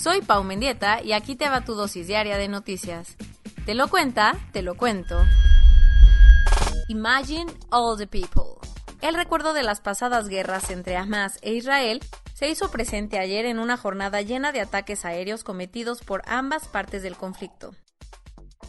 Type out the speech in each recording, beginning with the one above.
Soy Pau Mendieta y aquí te va tu dosis diaria de noticias. Te lo cuenta, te lo cuento. Imagine all the people. El recuerdo de las pasadas guerras entre Hamas e Israel se hizo presente ayer en una jornada llena de ataques aéreos cometidos por ambas partes del conflicto.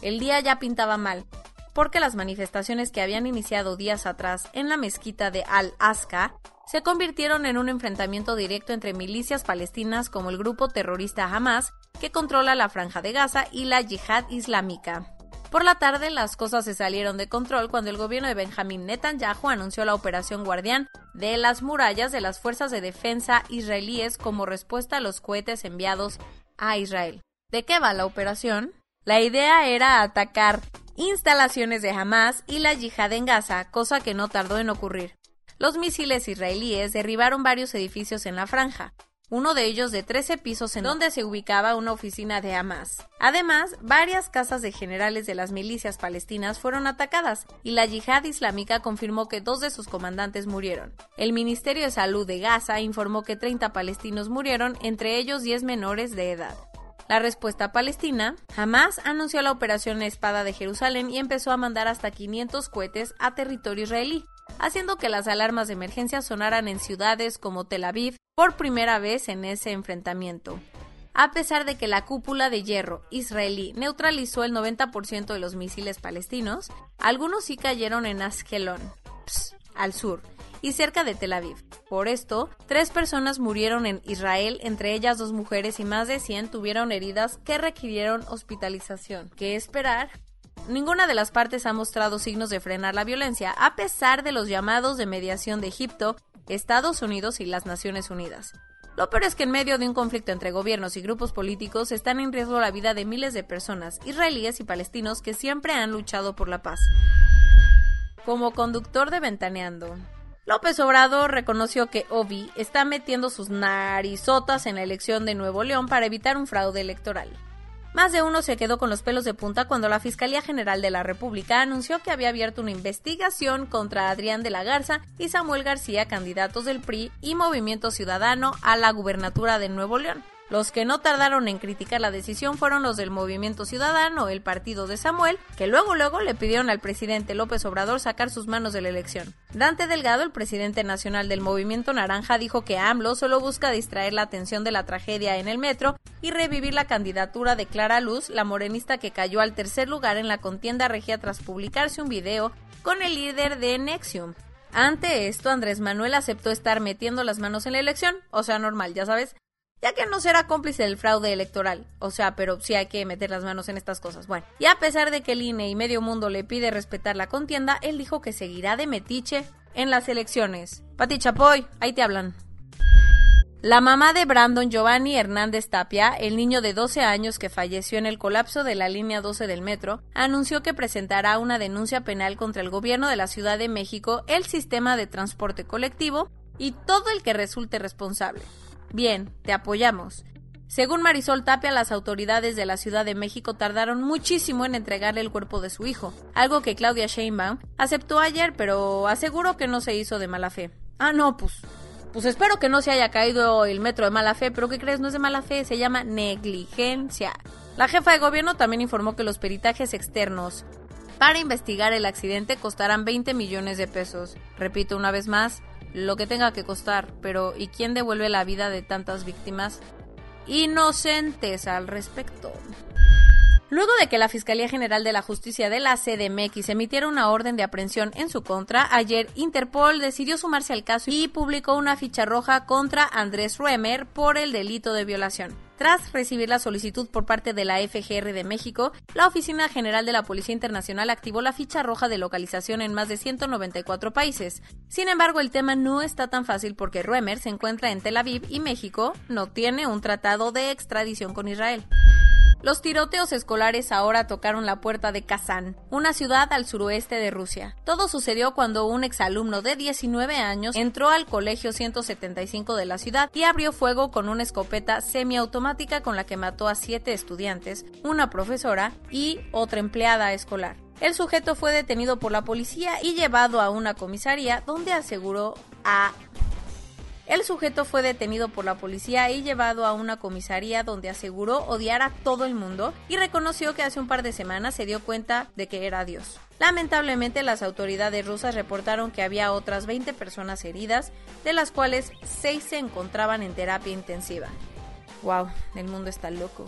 El día ya pintaba mal, porque las manifestaciones que habían iniciado días atrás en la mezquita de Al-Aqsa se convirtieron en un enfrentamiento directo entre milicias palestinas como el grupo terrorista Hamas, que controla la franja de Gaza, y la yihad islámica. Por la tarde las cosas se salieron de control cuando el gobierno de Benjamín Netanyahu anunció la operación Guardián de las murallas de las fuerzas de defensa israelíes como respuesta a los cohetes enviados a Israel. ¿De qué va la operación? La idea era atacar instalaciones de Hamas y la yihad en Gaza, cosa que no tardó en ocurrir. Los misiles israelíes derribaron varios edificios en la franja, uno de ellos de 13 pisos en donde se ubicaba una oficina de Hamas. Además, varias casas de generales de las milicias palestinas fueron atacadas y la yihad islámica confirmó que dos de sus comandantes murieron. El Ministerio de Salud de Gaza informó que 30 palestinos murieron, entre ellos 10 menores de edad. La respuesta palestina, Hamas anunció la operación Espada de Jerusalén y empezó a mandar hasta 500 cohetes a territorio israelí, haciendo que las alarmas de emergencia sonaran en ciudades como Tel Aviv por primera vez en ese enfrentamiento. A pesar de que la cúpula de hierro israelí neutralizó el 90% de los misiles palestinos, algunos sí cayeron en Askelon, al sur, y cerca de Tel Aviv. Por esto, tres personas murieron en Israel, entre ellas dos mujeres y más de 100 tuvieron heridas que requirieron hospitalización. ¿Qué esperar? Ninguna de las partes ha mostrado signos de frenar la violencia, a pesar de los llamados de mediación de Egipto, Estados Unidos y las Naciones Unidas. Lo peor es que en medio de un conflicto entre gobiernos y grupos políticos están en riesgo la vida de miles de personas, israelíes y palestinos, que siempre han luchado por la paz. Como conductor de Ventaneando, López Obrador reconoció que Ovi está metiendo sus narizotas en la elección de Nuevo León para evitar un fraude electoral. Más de uno se quedó con los pelos de punta cuando la Fiscalía General de la República anunció que había abierto una investigación contra Adrián de la Garza y Samuel García, candidatos del PRI y Movimiento Ciudadano a la gubernatura de Nuevo León. Los que no tardaron en criticar la decisión fueron los del Movimiento Ciudadano, el partido de Samuel, que luego luego le pidieron al presidente López Obrador sacar sus manos de la elección. Dante Delgado, el presidente nacional del Movimiento Naranja, dijo que AMLO solo busca distraer la atención de la tragedia en el metro y revivir la candidatura de Clara Luz, la morenista que cayó al tercer lugar en la contienda regia tras publicarse un video con el líder de Nexium. Ante esto, Andrés Manuel aceptó estar metiendo las manos en la elección, o sea, normal, ya sabes, ya que no será cómplice del fraude electoral. O sea, pero sí hay que meter las manos en estas cosas. Bueno, y a pesar de que el INE y medio mundo le pide respetar la contienda, él dijo que seguirá de metiche en las elecciones. Pati Chapoy, ahí te hablan. La mamá de Brandon Giovanni Hernández Tapia, el niño de 12 años que falleció en el colapso de la línea 12 del metro, anunció que presentará una denuncia penal contra el gobierno de la Ciudad de México, el sistema de transporte colectivo y todo el que resulte responsable. Bien, te apoyamos. Según Marisol Tapia, las autoridades de la Ciudad de México tardaron muchísimo en entregarle el cuerpo de su hijo, algo que Claudia Sheinbaum aceptó ayer, pero aseguró que no se hizo de mala fe. Ah, no, pues. Pues espero que no se haya caído el metro de mala fe, pero ¿qué crees? No es de mala fe, se llama negligencia. La jefa de gobierno también informó que los peritajes externos para investigar el accidente costarán 20 millones de pesos. Repito una vez más, lo que tenga que costar, pero ¿y quién devuelve la vida de tantas víctimas inocentes al respecto? Luego de que la Fiscalía General de la Justicia de la CDMX emitiera una orden de aprehensión en su contra, ayer Interpol decidió sumarse al caso y publicó una ficha roja contra Andrés Ruemer por el delito de violación. Tras recibir la solicitud por parte de la FGR de México, la Oficina General de la Policía Internacional activó la ficha roja de localización en más de 194 países. Sin embargo, el tema no está tan fácil porque Ruemer se encuentra en Tel Aviv y México no tiene un tratado de extradición con Israel. Los tiroteos escolares ahora tocaron la puerta de Kazán, una ciudad al suroeste de Rusia. Todo sucedió cuando un exalumno de 19 años entró al colegio 175 de la ciudad y abrió fuego con una escopeta semiautomática con la que mató a siete estudiantes, una profesora y otra empleada escolar. El sujeto fue detenido por la policía y llevado a una comisaría donde aseguró a el sujeto fue detenido por la policía y llevado a una comisaría donde aseguró odiar a todo el mundo y reconoció que hace un par de semanas se dio cuenta de que era Dios. Lamentablemente las autoridades rusas reportaron que había otras 20 personas heridas, de las cuales 6 se encontraban en terapia intensiva. Wow, el mundo está loco.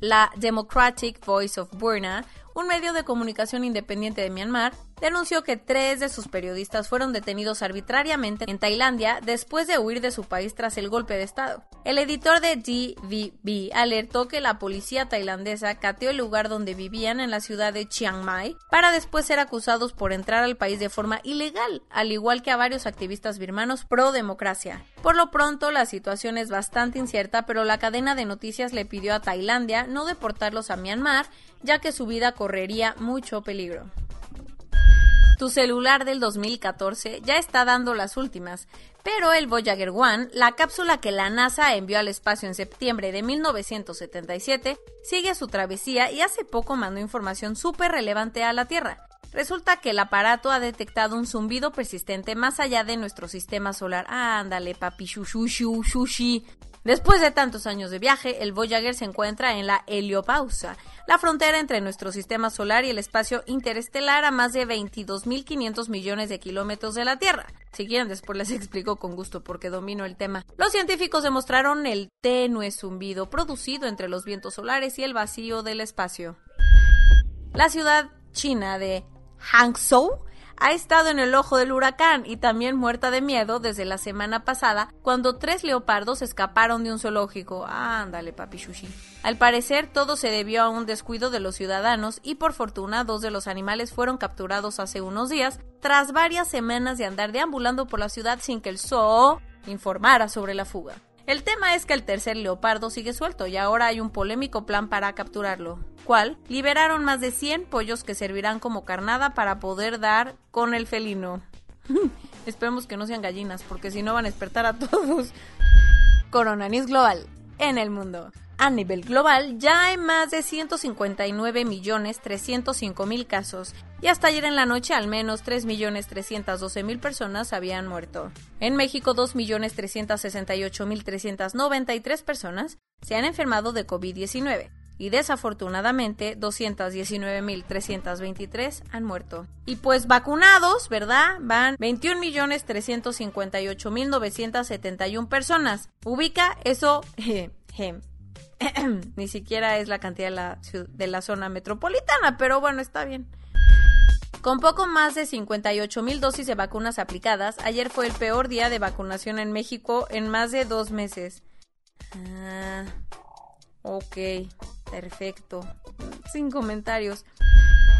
La Democratic Voice of Burma un medio de comunicación independiente de Myanmar, denunció que tres de sus periodistas fueron detenidos arbitrariamente en Tailandia después de huir de su país tras el golpe de Estado. El editor de DVB alertó que la policía tailandesa cateó el lugar donde vivían en la ciudad de Chiang Mai para después ser acusados por entrar al país de forma ilegal, al igual que a varios activistas birmanos pro democracia. Por lo pronto, la situación es bastante incierta, pero la cadena de noticias le pidió a Tailandia no deportarlos a Myanmar, ya que su vida correría mucho peligro. Tu celular del 2014 ya está dando las últimas, pero el Voyager 1, la cápsula que la NASA envió al espacio en septiembre de 1977, sigue su travesía y hace poco mandó información súper relevante a la Tierra. Resulta que el aparato ha detectado un zumbido persistente más allá de nuestro sistema solar. ándale, papi, shushu, shushi. Después de tantos años de viaje, el Voyager se encuentra en la heliopausa, la frontera entre nuestro sistema solar y el espacio interestelar a más de 22.500 millones de kilómetros de la Tierra. Si quieren, después les explico con gusto porque domino el tema. Los científicos demostraron el tenue zumbido producido entre los vientos solares y el vacío del espacio. La ciudad china de Hangzhou ha estado en el ojo del huracán y también muerta de miedo desde la semana pasada cuando tres leopardos escaparon de un zoológico. ándale, papi Shushi. Al parecer, todo se debió a un descuido de los ciudadanos y por fortuna dos de los animales fueron capturados hace unos días tras varias semanas de andar deambulando por la ciudad sin que el zoo informara sobre la fuga. El tema es que el tercer leopardo sigue suelto y ahora hay un polémico plan para capturarlo. ¿Cuál? Liberaron más de 100 pollos que servirán como carnada para poder dar con el felino. Esperemos que no sean gallinas, porque si no van a despertar a todos. Corona Global en el mundo. A nivel global ya hay más de 159 millones 305 mil casos y hasta ayer en la noche al menos 3 millones 312 mil personas habían muerto. En México 2 millones 368 mil 393 personas se han enfermado de COVID-19 y desafortunadamente 219.323 han muerto. Y pues vacunados, ¿verdad? Van 21.358.971 personas. Ubica eso, ni siquiera es la cantidad de la, de la zona metropolitana, pero bueno, está bien. Con poco más de 58 mil dosis de vacunas aplicadas, ayer fue el peor día de vacunación en México en más de dos meses. Ah, ok, perfecto. Sin comentarios.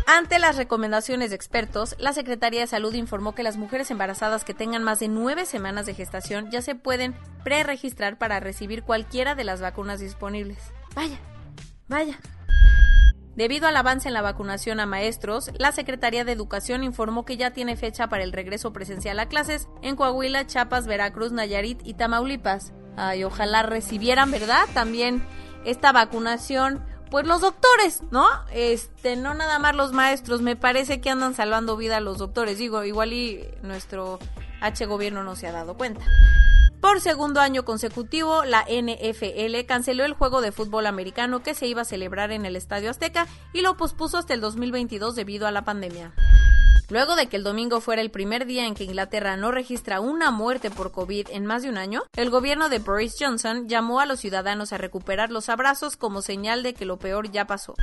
Ante las recomendaciones de expertos, la Secretaría de Salud informó que las mujeres embarazadas que tengan más de nueve semanas de gestación ya se pueden preregistrar para recibir cualquiera de las vacunas disponibles. Vaya, vaya. Debido al avance en la vacunación a maestros, la Secretaría de Educación informó que ya tiene fecha para el regreso presencial a clases en Coahuila, Chiapas, Veracruz, Nayarit y Tamaulipas. Ay, ojalá recibieran, ¿verdad? También esta vacunación pues los doctores, ¿no? Este, no nada más los maestros, me parece que andan salvando vida a los doctores. Digo, igual y nuestro H gobierno no se ha dado cuenta. Por segundo año consecutivo, la NFL canceló el juego de fútbol americano que se iba a celebrar en el Estadio Azteca y lo pospuso hasta el 2022 debido a la pandemia. Luego de que el domingo fuera el primer día en que Inglaterra no registra una muerte por COVID en más de un año, el gobierno de Boris Johnson llamó a los ciudadanos a recuperar los abrazos como señal de que lo peor ya pasó.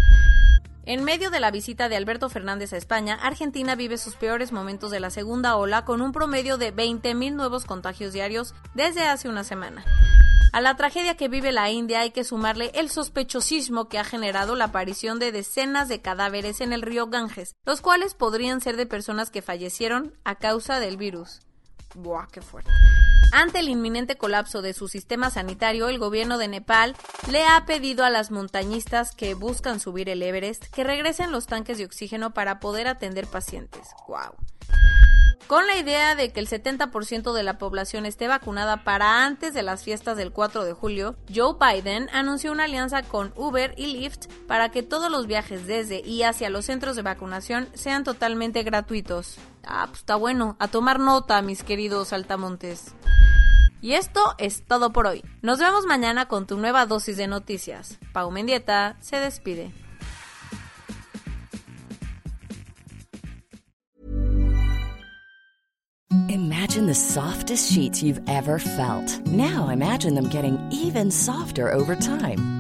En medio de la visita de Alberto Fernández a España, Argentina vive sus peores momentos de la segunda ola con un promedio de 20.000 nuevos contagios diarios desde hace una semana. A la tragedia que vive la India hay que sumarle el sospechosismo que ha generado la aparición de decenas de cadáveres en el río Ganges, los cuales podrían ser de personas que fallecieron a causa del virus. Buah, qué fuerte. Ante el inminente colapso de su sistema sanitario, el gobierno de Nepal le ha pedido a las montañistas que buscan subir el Everest que regresen los tanques de oxígeno para poder atender pacientes. ¡Wow! Con la idea de que el 70% de la población esté vacunada para antes de las fiestas del 4 de julio, Joe Biden anunció una alianza con Uber y Lyft para que todos los viajes desde y hacia los centros de vacunación sean totalmente gratuitos. Ah, pues está bueno, a tomar nota, mis queridos altamontes. Y esto es todo por hoy. Nos vemos mañana con tu nueva dosis de noticias. Pau Mendieta se despide. Imagine the softest sheets you've ever felt. Now imagine them getting even softer over time.